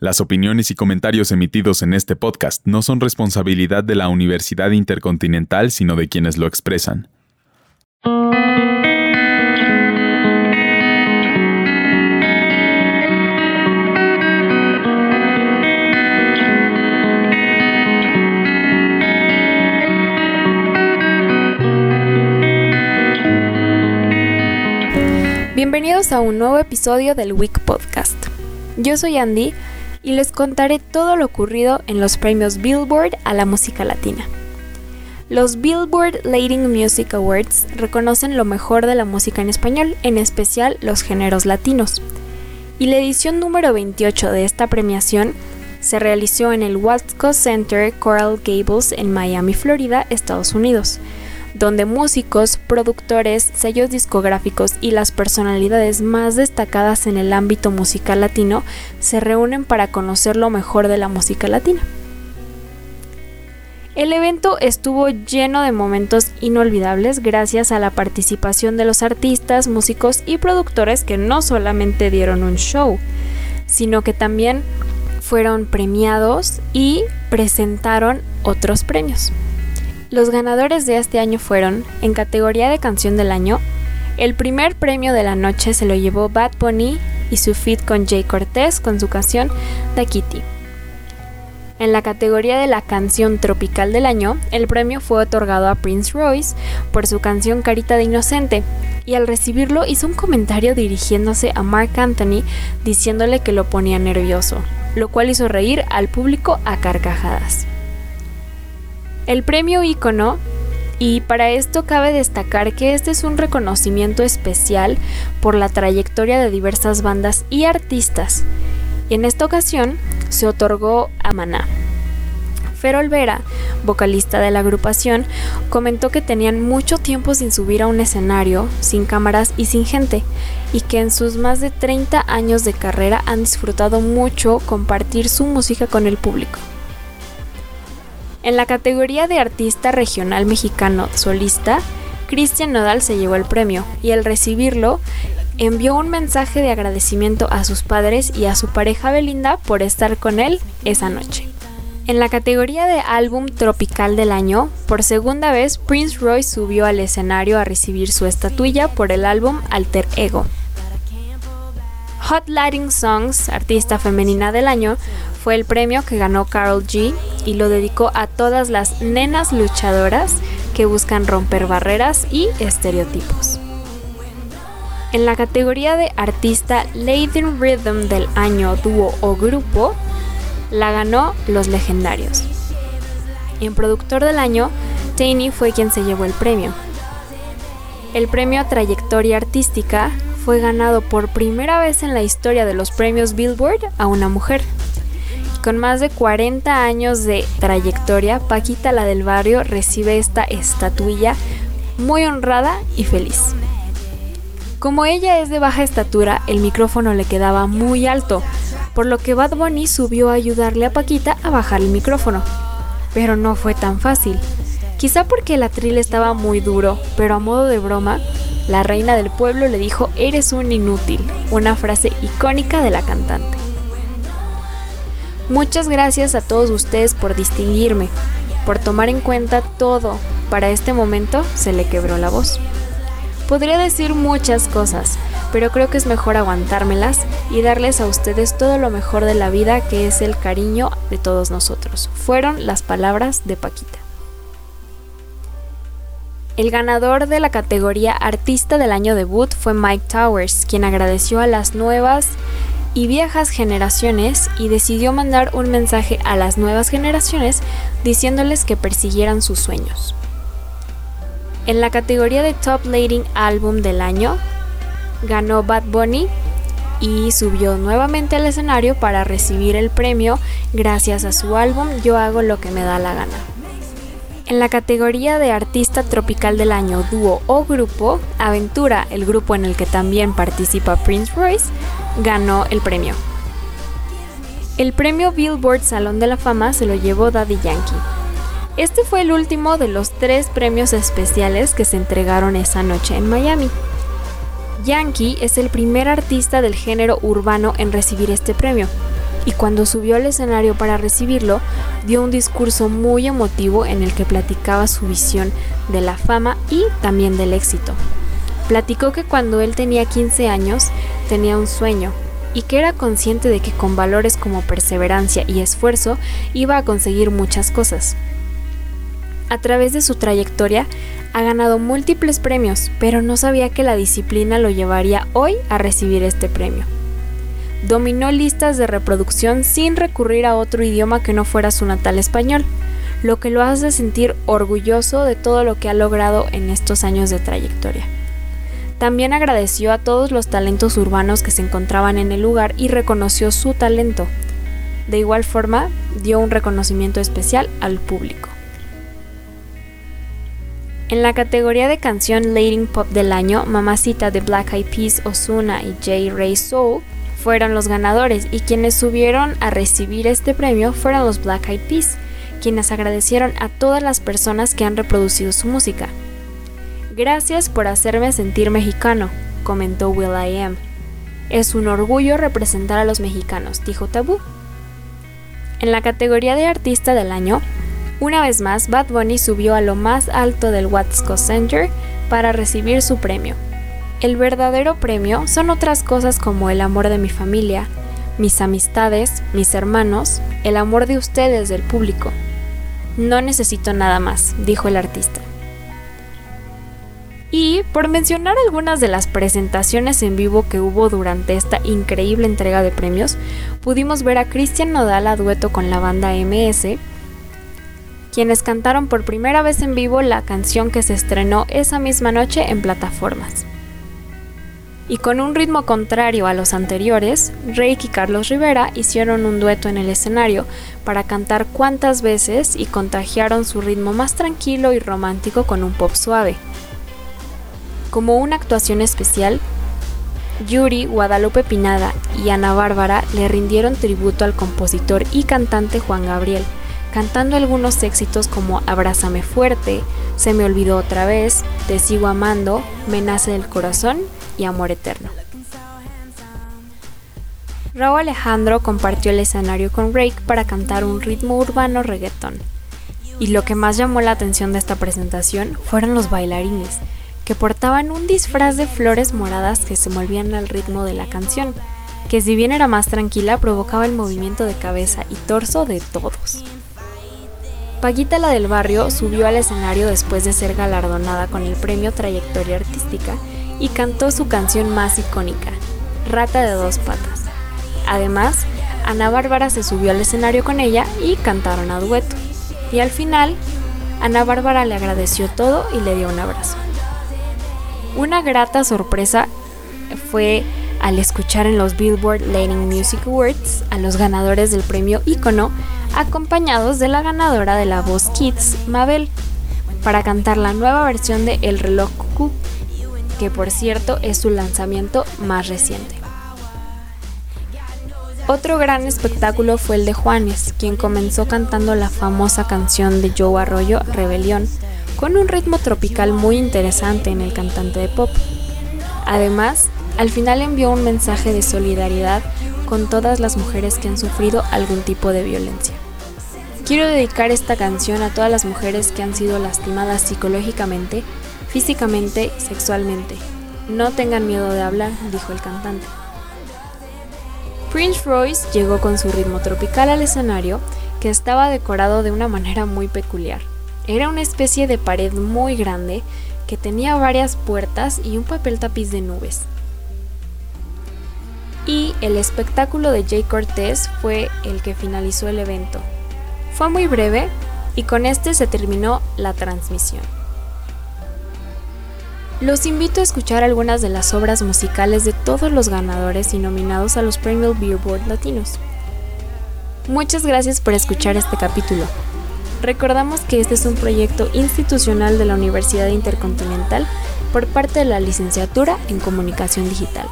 Las opiniones y comentarios emitidos en este podcast no son responsabilidad de la Universidad Intercontinental, sino de quienes lo expresan. Bienvenidos a un nuevo episodio del Week Podcast. Yo soy Andy y les contaré todo lo ocurrido en los premios Billboard a la música latina. Los Billboard Latin Music Awards reconocen lo mejor de la música en español, en especial los géneros latinos. Y la edición número 28 de esta premiación se realizó en el Wasco Center Coral Gables en Miami, Florida, Estados Unidos donde músicos, productores, sellos discográficos y las personalidades más destacadas en el ámbito musical latino se reúnen para conocer lo mejor de la música latina. El evento estuvo lleno de momentos inolvidables gracias a la participación de los artistas, músicos y productores que no solamente dieron un show, sino que también fueron premiados y presentaron otros premios. Los ganadores de este año fueron, en categoría de canción del año, el primer premio de la noche se lo llevó Bad Bunny y su feat con Jay Cortez con su canción The Kitty. En la categoría de la canción tropical del año, el premio fue otorgado a Prince Royce por su canción Carita de Inocente, y al recibirlo hizo un comentario dirigiéndose a Mark Anthony diciéndole que lo ponía nervioso, lo cual hizo reír al público a carcajadas el premio Icono y para esto cabe destacar que este es un reconocimiento especial por la trayectoria de diversas bandas y artistas. en esta ocasión se otorgó a Maná. Fer Olvera, vocalista de la agrupación, comentó que tenían mucho tiempo sin subir a un escenario, sin cámaras y sin gente, y que en sus más de 30 años de carrera han disfrutado mucho compartir su música con el público. En la categoría de artista regional mexicano solista, Cristian Nodal se llevó el premio y al recibirlo envió un mensaje de agradecimiento a sus padres y a su pareja Belinda por estar con él esa noche. En la categoría de álbum tropical del año, por segunda vez Prince Royce subió al escenario a recibir su estatuilla por el álbum Alter Ego. Hot Lighting Songs, artista femenina del año, fue el premio que ganó Carol G y lo dedicó a todas las nenas luchadoras que buscan romper barreras y estereotipos. En la categoría de artista Latin Rhythm del año dúo o grupo, la ganó Los Legendarios. en productor del año, Tiny fue quien se llevó el premio. El premio Trayectoria Artística fue ganado por primera vez en la historia de los premios Billboard a una mujer. Con más de 40 años de trayectoria, Paquita la del barrio recibe esta estatuilla muy honrada y feliz. Como ella es de baja estatura, el micrófono le quedaba muy alto, por lo que Bad Bunny subió a ayudarle a Paquita a bajar el micrófono. Pero no fue tan fácil. Quizá porque el atril estaba muy duro, pero a modo de broma, la reina del pueblo le dijo eres un inútil, una frase icónica de la cantante. Muchas gracias a todos ustedes por distinguirme, por tomar en cuenta todo. Para este momento se le quebró la voz. Podría decir muchas cosas, pero creo que es mejor aguantármelas y darles a ustedes todo lo mejor de la vida que es el cariño de todos nosotros. Fueron las palabras de Paquita. El ganador de la categoría Artista del Año Debut fue Mike Towers, quien agradeció a las nuevas y viejas generaciones y decidió mandar un mensaje a las nuevas generaciones diciéndoles que persiguieran sus sueños. En la categoría de Top Leading Album del año, ganó Bad Bunny y subió nuevamente al escenario para recibir el premio gracias a su álbum Yo hago lo que me da la gana. En la categoría de Artista Tropical del Año, Dúo o Grupo, Aventura, el grupo en el que también participa Prince Royce, ganó el premio. El premio Billboard Salón de la Fama se lo llevó Daddy Yankee. Este fue el último de los tres premios especiales que se entregaron esa noche en Miami. Yankee es el primer artista del género urbano en recibir este premio y cuando subió al escenario para recibirlo, dio un discurso muy emotivo en el que platicaba su visión de la fama y también del éxito. Platicó que cuando él tenía 15 años tenía un sueño y que era consciente de que con valores como perseverancia y esfuerzo iba a conseguir muchas cosas. A través de su trayectoria ha ganado múltiples premios, pero no sabía que la disciplina lo llevaría hoy a recibir este premio. Dominó listas de reproducción sin recurrir a otro idioma que no fuera su natal español, lo que lo hace sentir orgulloso de todo lo que ha logrado en estos años de trayectoria. También agradeció a todos los talentos urbanos que se encontraban en el lugar y reconoció su talento. De igual forma, dio un reconocimiento especial al público. En la categoría de canción Lating Pop del año, Mamacita de Black Eyed Peas, Ozuna y J. Ray Soul fueron los ganadores y quienes subieron a recibir este premio fueron los Black Eyed Peas, quienes agradecieron a todas las personas que han reproducido su música. Gracias por hacerme sentir mexicano, comentó Will I. Es un orgullo representar a los mexicanos, dijo Tabú. En la categoría de artista del año, una vez más Bad Bunny subió a lo más alto del Watsco Center para recibir su premio. El verdadero premio son otras cosas como el amor de mi familia, mis amistades, mis hermanos, el amor de ustedes, del público. No necesito nada más, dijo el artista. Y por mencionar algunas de las presentaciones en vivo que hubo durante esta increíble entrega de premios, pudimos ver a Cristian Nodal a dueto con la banda MS, quienes cantaron por primera vez en vivo la canción que se estrenó esa misma noche en plataformas. Y con un ritmo contrario a los anteriores, Rake y Carlos Rivera hicieron un dueto en el escenario para cantar cuantas veces y contagiaron su ritmo más tranquilo y romántico con un pop suave. Como una actuación especial, Yuri, Guadalupe Pinada y Ana Bárbara le rindieron tributo al compositor y cantante Juan Gabriel, cantando algunos éxitos como Abrázame fuerte, Se me olvidó otra vez, Te sigo amando, Me nace del corazón y Amor eterno. Raúl Alejandro compartió el escenario con Rake para cantar un ritmo urbano reggaetón. Y lo que más llamó la atención de esta presentación fueron los bailarines, que portaban un disfraz de flores moradas que se movían al ritmo de la canción, que si bien era más tranquila provocaba el movimiento de cabeza y torso de todos. Paguita la del barrio subió al escenario después de ser galardonada con el premio Trayectoria Artística y cantó su canción más icónica, Rata de dos patas. Además, Ana Bárbara se subió al escenario con ella y cantaron a dueto. Y al final, Ana Bárbara le agradeció todo y le dio un abrazo. Una grata sorpresa fue al escuchar en los Billboard Latin Music Awards a los ganadores del premio Icono, acompañados de la ganadora de la voz Kids, Mabel, para cantar la nueva versión de El reloj cucú, que por cierto es su lanzamiento más reciente. Otro gran espectáculo fue el de Juanes, quien comenzó cantando la famosa canción de Joe Arroyo, Rebelión, con un ritmo tropical muy interesante en el cantante de pop. Además, al final envió un mensaje de solidaridad con todas las mujeres que han sufrido algún tipo de violencia. Quiero dedicar esta canción a todas las mujeres que han sido lastimadas psicológicamente, físicamente, sexualmente. No tengan miedo de hablar, dijo el cantante. Prince Royce llegó con su ritmo tropical al escenario, que estaba decorado de una manera muy peculiar. Era una especie de pared muy grande que tenía varias puertas y un papel tapiz de nubes. Y el espectáculo de Jay Cortez fue el que finalizó el evento. Fue muy breve y con este se terminó la transmisión. Los invito a escuchar algunas de las obras musicales de todos los ganadores y nominados a los premios Billboard Latinos. Muchas gracias por escuchar este capítulo. Recordamos que este es un proyecto institucional de la Universidad Intercontinental por parte de la Licenciatura en Comunicación Digital.